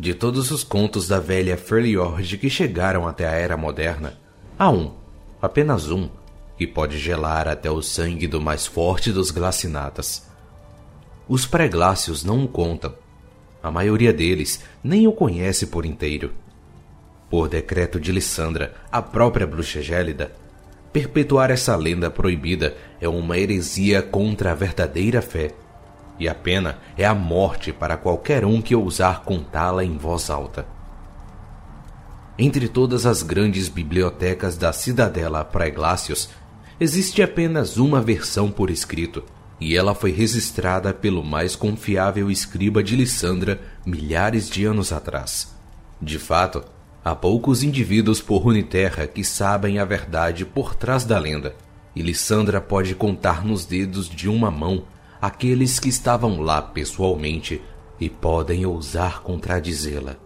De todos os contos da velha Freljord que chegaram até a Era Moderna, há um, apenas um, que pode gelar até o sangue do mais forte dos glacinatas. Os pré-glácios não o contam. A maioria deles nem o conhece por inteiro. Por decreto de Lissandra, a própria bruxa gélida, perpetuar essa lenda proibida é uma heresia contra a verdadeira fé e a pena é a morte para qualquer um que ousar contá-la em voz alta. Entre todas as grandes bibliotecas da cidadela Praeglácios, existe apenas uma versão por escrito, e ela foi registrada pelo mais confiável escriba de Lissandra milhares de anos atrás. De fato, há poucos indivíduos por Runeterra que sabem a verdade por trás da lenda, e Lissandra pode contar nos dedos de uma mão aqueles que estavam lá pessoalmente e podem ousar contradizê-la.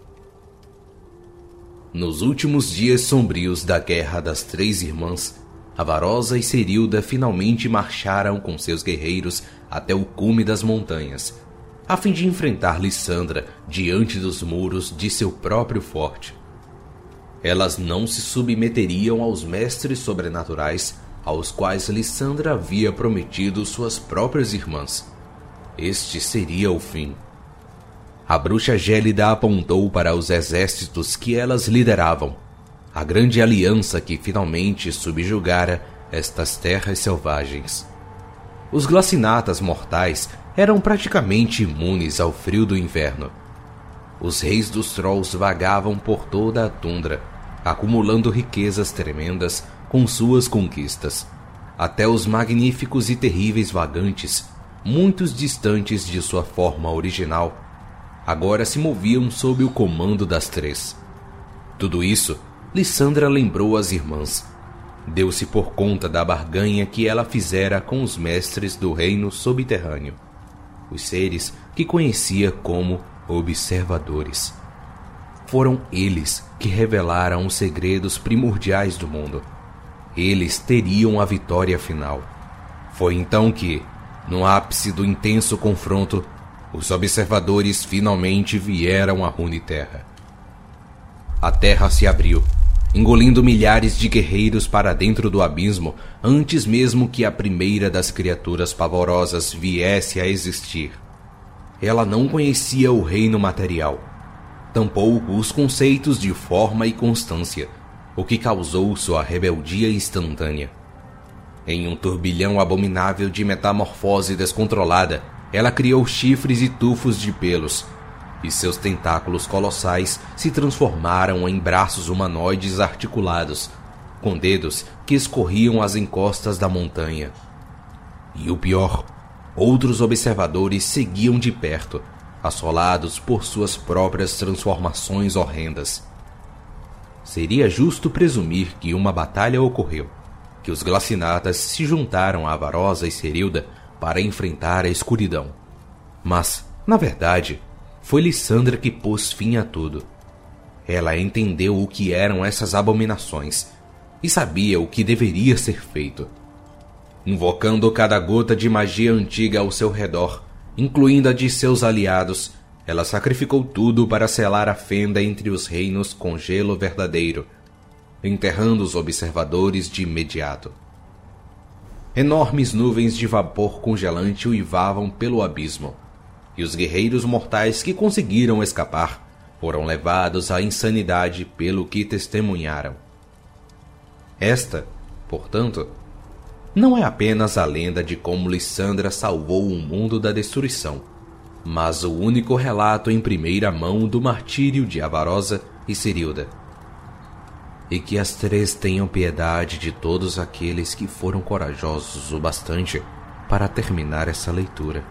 Nos últimos dias sombrios da Guerra das Três Irmãs, Avarosa e Serilda finalmente marcharam com seus guerreiros até o cume das montanhas, a fim de enfrentar Lissandra diante dos muros de seu próprio forte. Elas não se submeteriam aos mestres sobrenaturais aos quais Lissandra havia prometido suas próprias irmãs. Este seria o fim. A bruxa gélida apontou para os exércitos que elas lideravam, a grande aliança que finalmente subjugara estas terras selvagens. Os glacinatas mortais eram praticamente imunes ao frio do inverno. Os reis dos trolls vagavam por toda a tundra, acumulando riquezas tremendas com suas conquistas. Até os magníficos e terríveis vagantes, muitos distantes de sua forma original, agora se moviam sob o comando das três. Tudo isso, Lissandra lembrou às irmãs. Deu-se por conta da barganha que ela fizera com os mestres do reino subterrâneo, os seres que conhecia como observadores. Foram eles que revelaram os segredos primordiais do mundo eles teriam a vitória final. Foi então que, no ápice do intenso confronto, os observadores finalmente vieram à Runeterra. A terra se abriu, engolindo milhares de guerreiros para dentro do abismo antes mesmo que a primeira das criaturas pavorosas viesse a existir. Ela não conhecia o reino material, tampouco os conceitos de forma e constância o que causou sua rebeldia instantânea. Em um turbilhão abominável de metamorfose descontrolada, ela criou chifres e tufos de pelos, e seus tentáculos colossais se transformaram em braços humanoides articulados, com dedos que escorriam as encostas da montanha. E o pior, outros observadores seguiam de perto, assolados por suas próprias transformações horrendas seria justo presumir que uma batalha ocorreu, que os glacinatas se juntaram a Avarosa e Serilda para enfrentar a escuridão. Mas, na verdade, foi Lissandra que pôs fim a tudo. Ela entendeu o que eram essas abominações e sabia o que deveria ser feito. Invocando cada gota de magia antiga ao seu redor, incluindo a de seus aliados, ela sacrificou tudo para selar a fenda entre os reinos com gelo verdadeiro, enterrando os observadores de imediato. Enormes nuvens de vapor congelante uivavam pelo abismo, e os guerreiros mortais que conseguiram escapar foram levados à insanidade pelo que testemunharam. Esta, portanto, não é apenas a lenda de como Lissandra salvou o mundo da destruição mas o único relato em primeira mão do martírio de Avarosa e Cirilda. E que as três tenham piedade de todos aqueles que foram corajosos o bastante para terminar essa leitura.